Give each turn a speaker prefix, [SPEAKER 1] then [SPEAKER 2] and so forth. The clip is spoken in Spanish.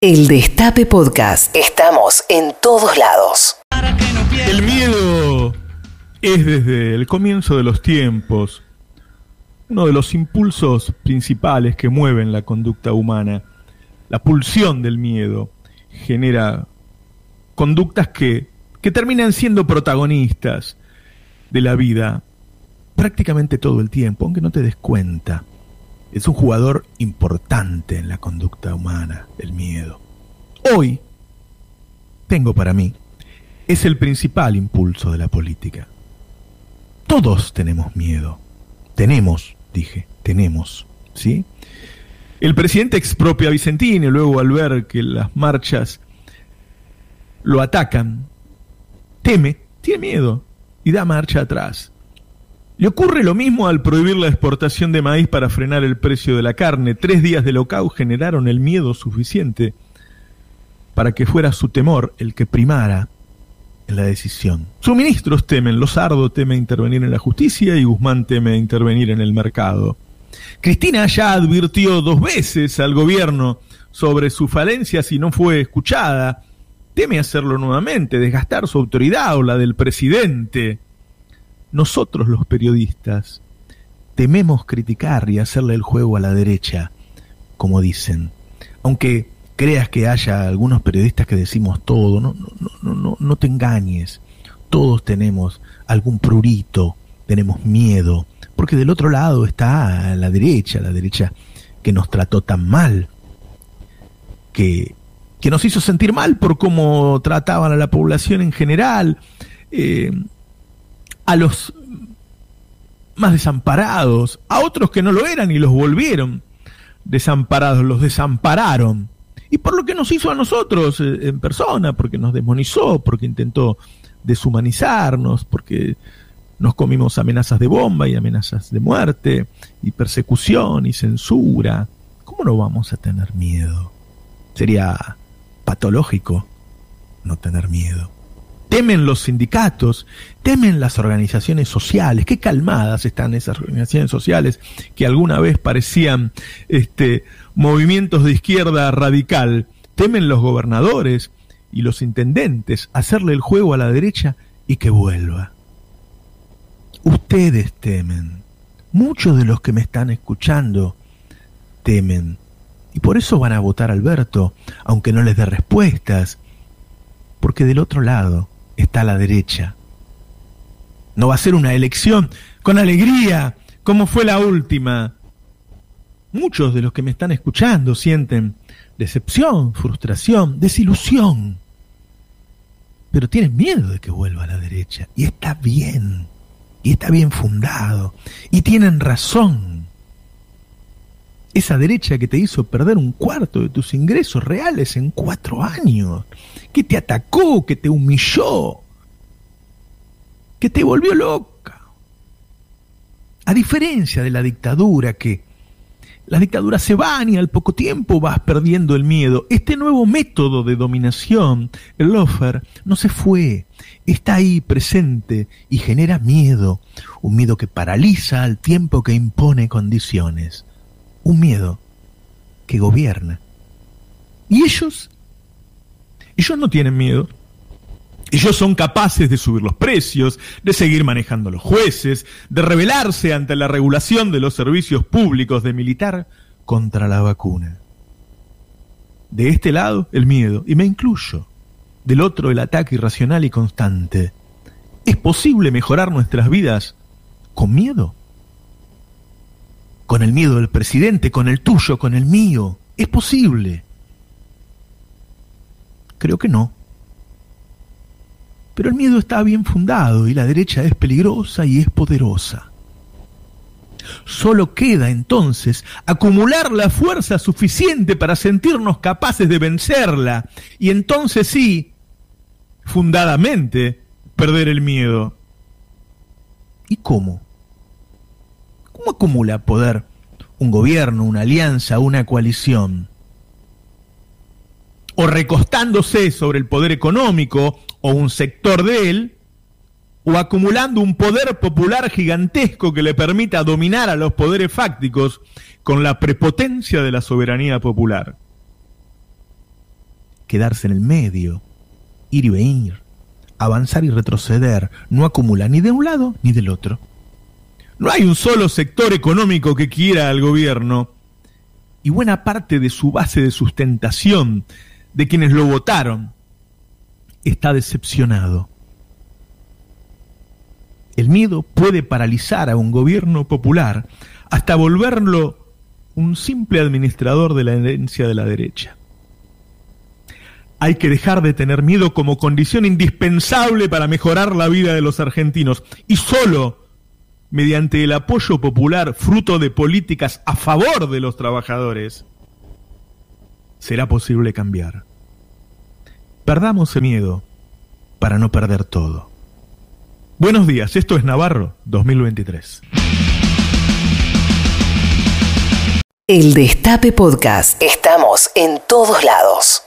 [SPEAKER 1] El Destape Podcast. Estamos en todos lados.
[SPEAKER 2] El miedo es desde el comienzo de los tiempos uno de los impulsos principales que mueven la conducta humana. La pulsión del miedo genera conductas que, que terminan siendo protagonistas de la vida prácticamente todo el tiempo, aunque no te des cuenta. Es un jugador importante en la conducta humana, el miedo. Hoy, tengo para mí, es el principal impulso de la política. Todos tenemos miedo. Tenemos, dije, tenemos, ¿sí? El presidente expropia a Vicentini luego al ver que las marchas lo atacan, teme, tiene miedo y da marcha atrás. Le ocurre lo mismo al prohibir la exportación de maíz para frenar el precio de la carne. Tres días de locao generaron el miedo suficiente para que fuera su temor el que primara en la decisión. Sus ministros temen, Lozardo teme intervenir en la justicia y Guzmán teme intervenir en el mercado. Cristina ya advirtió dos veces al gobierno sobre su falencia si no fue escuchada. Teme hacerlo nuevamente, desgastar su autoridad o la del presidente. Nosotros los periodistas tememos criticar y hacerle el juego a la derecha, como dicen. Aunque creas que haya algunos periodistas que decimos todo, no, no, no, no, te engañes. Todos tenemos algún prurito, tenemos miedo, porque del otro lado está la derecha, la derecha que nos trató tan mal, que, que nos hizo sentir mal por cómo trataban a la población en general. Eh, a los más desamparados, a otros que no lo eran y los volvieron desamparados, los desampararon. Y por lo que nos hizo a nosotros eh, en persona, porque nos demonizó, porque intentó deshumanizarnos, porque nos comimos amenazas de bomba y amenazas de muerte, y persecución y censura. ¿Cómo no vamos a tener miedo? Sería patológico no tener miedo temen los sindicatos, temen las organizaciones sociales, qué calmadas están esas organizaciones sociales que alguna vez parecían este, movimientos de izquierda radical, temen los gobernadores y los intendentes hacerle el juego a la derecha y que vuelva. Ustedes temen, muchos de los que me están escuchando temen, y por eso van a votar a Alberto, aunque no les dé respuestas, porque del otro lado está a la derecha. No va a ser una elección con alegría, como fue la última. Muchos de los que me están escuchando sienten decepción, frustración, desilusión. Pero tienen miedo de que vuelva a la derecha. Y está bien. Y está bien fundado. Y tienen razón. Esa derecha que te hizo perder un cuarto de tus ingresos reales en cuatro años que te atacó, que te humilló, que te volvió loca. A diferencia de la dictadura, que las dictaduras se van y al poco tiempo vas perdiendo el miedo. Este nuevo método de dominación, el lofer, no se fue, está ahí presente y genera miedo, un miedo que paraliza al tiempo que impone condiciones, un miedo que gobierna. Y ellos ellos no tienen miedo. Ellos son capaces de subir los precios, de seguir manejando los jueces, de rebelarse ante la regulación de los servicios públicos, de militar contra la vacuna. De este lado, el miedo, y me incluyo. Del otro, el ataque irracional y constante. ¿Es posible mejorar nuestras vidas con miedo? Con el miedo del presidente, con el tuyo, con el mío. Es posible. Creo que no. Pero el miedo está bien fundado y la derecha es peligrosa y es poderosa. Solo queda entonces acumular la fuerza suficiente para sentirnos capaces de vencerla y entonces sí, fundadamente, perder el miedo. ¿Y cómo? ¿Cómo acumula poder un gobierno, una alianza, una coalición? o recostándose sobre el poder económico o un sector de él, o acumulando un poder popular gigantesco que le permita dominar a los poderes fácticos con la prepotencia de la soberanía popular. quedarse en el medio, ir y venir, avanzar y retroceder, no acumula ni de un lado ni del otro. No hay un solo sector económico que quiera al gobierno y buena parte de su base de sustentación, de quienes lo votaron, está decepcionado. El miedo puede paralizar a un gobierno popular hasta volverlo un simple administrador de la herencia de la derecha. Hay que dejar de tener miedo como condición indispensable para mejorar la vida de los argentinos y solo mediante el apoyo popular fruto de políticas a favor de los trabajadores será posible cambiar. Perdamos el miedo para no perder todo. Buenos días, esto es Navarro 2023.
[SPEAKER 1] El Destape Podcast. Estamos en todos lados.